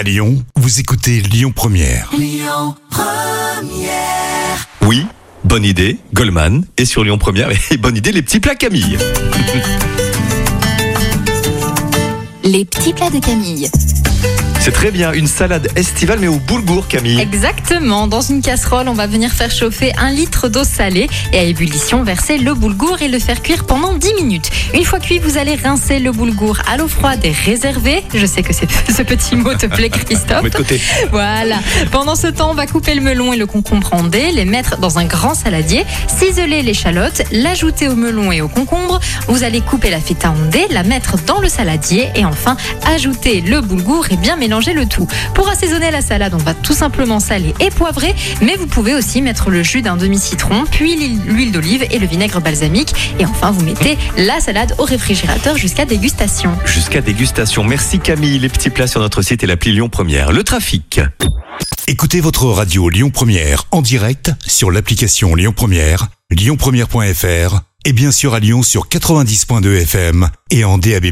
À Lyon, vous écoutez Lyon Première. Oui, bonne idée, Goldman. Et sur Lyon Première, et bonne idée, les petits plats Camille. Les petits plats de Camille. C'est très bien, une salade estivale mais au boulgour Camille. Exactement. Dans une casserole, on va venir faire chauffer un litre d'eau salée et à ébullition, verser le boulgour et le faire cuire pendant 10 minutes. Une fois cuit, vous allez rincer le boulgour à l'eau froide et réserver. Je sais que ce petit mot te plaît, Christophe. De côté. Voilà. Pendant ce temps, on va couper le melon et le concombre en dés, les mettre dans un grand saladier, ciseler l'échalote, l'ajouter au melon et au concombre. Vous allez couper la feta en dés, la mettre dans le saladier et enfin ajouter le boulgour et bien mélanger le tout. Pour assaisonner la salade, on va tout simplement saler et poivrer, mais vous pouvez aussi mettre le jus d'un demi-citron, puis l'huile- d'olive et le vinaigre balsamique. Et enfin, vous mettez la salade au réfrigérateur jusqu'à dégustation. Jusqu'à dégustation. Merci Camille. Les petits plats sur notre site et l'appli Lyon Première. Le trafic. Écoutez votre radio Lyon Première en direct sur l'application Lyon Première, lyonpremière.fr et bien sûr à Lyon sur 90.2 FM et en DAB+.